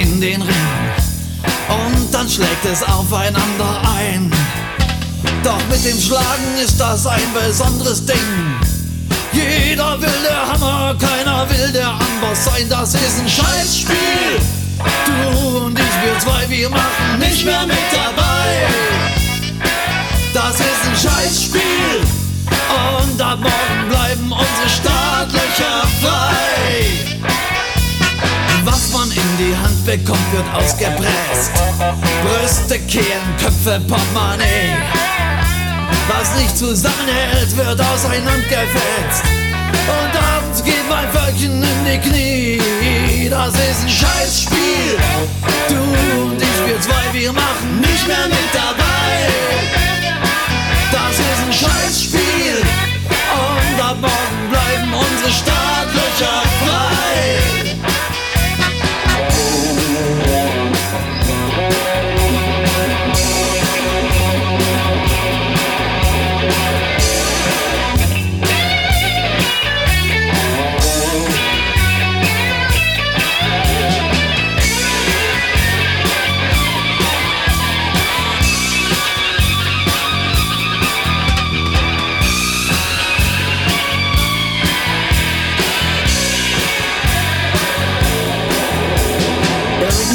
in den Ring und dann schlägt es aufeinander ein. Doch mit dem Schlagen ist das ein besonderes Ding. Jeder will der Hammer, keiner will der Amboss sein, das ist ein Scheißspiel. Du und ich, wir zwei, wir machen nicht mehr mit dabei. Das ist ein Scheißspiel und ab morgen bekommt, wird ausgepresst. Brüste, Kehlen, Köpfe, Portemonnaie. Was nicht zusammenhält, wird auseinandergefetzt. Und abends geht mein Völkchen in die Knie. Das ist ein Scheißspiel. Du und ich, wir zwei, wir machen nicht mehr mit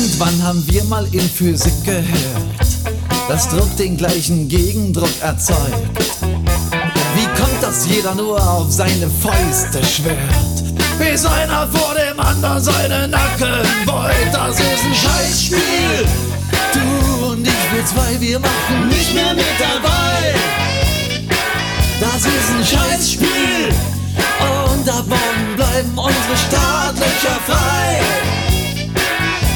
Irgendwann haben wir mal in Physik gehört, dass Druck den gleichen Gegendruck erzeugt. Wie kommt das jeder nur auf seine Fäuste schwört? Bis einer vor dem anderen seine Nacken beult. Das ist ein Scheißspiel. Du und ich, wir zwei, wir machen nicht mehr mit dabei. Das ist ein Scheißspiel. Und morgen bleiben unsere Startlöcher frei.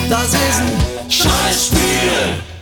Das ist ein Scheißspiel.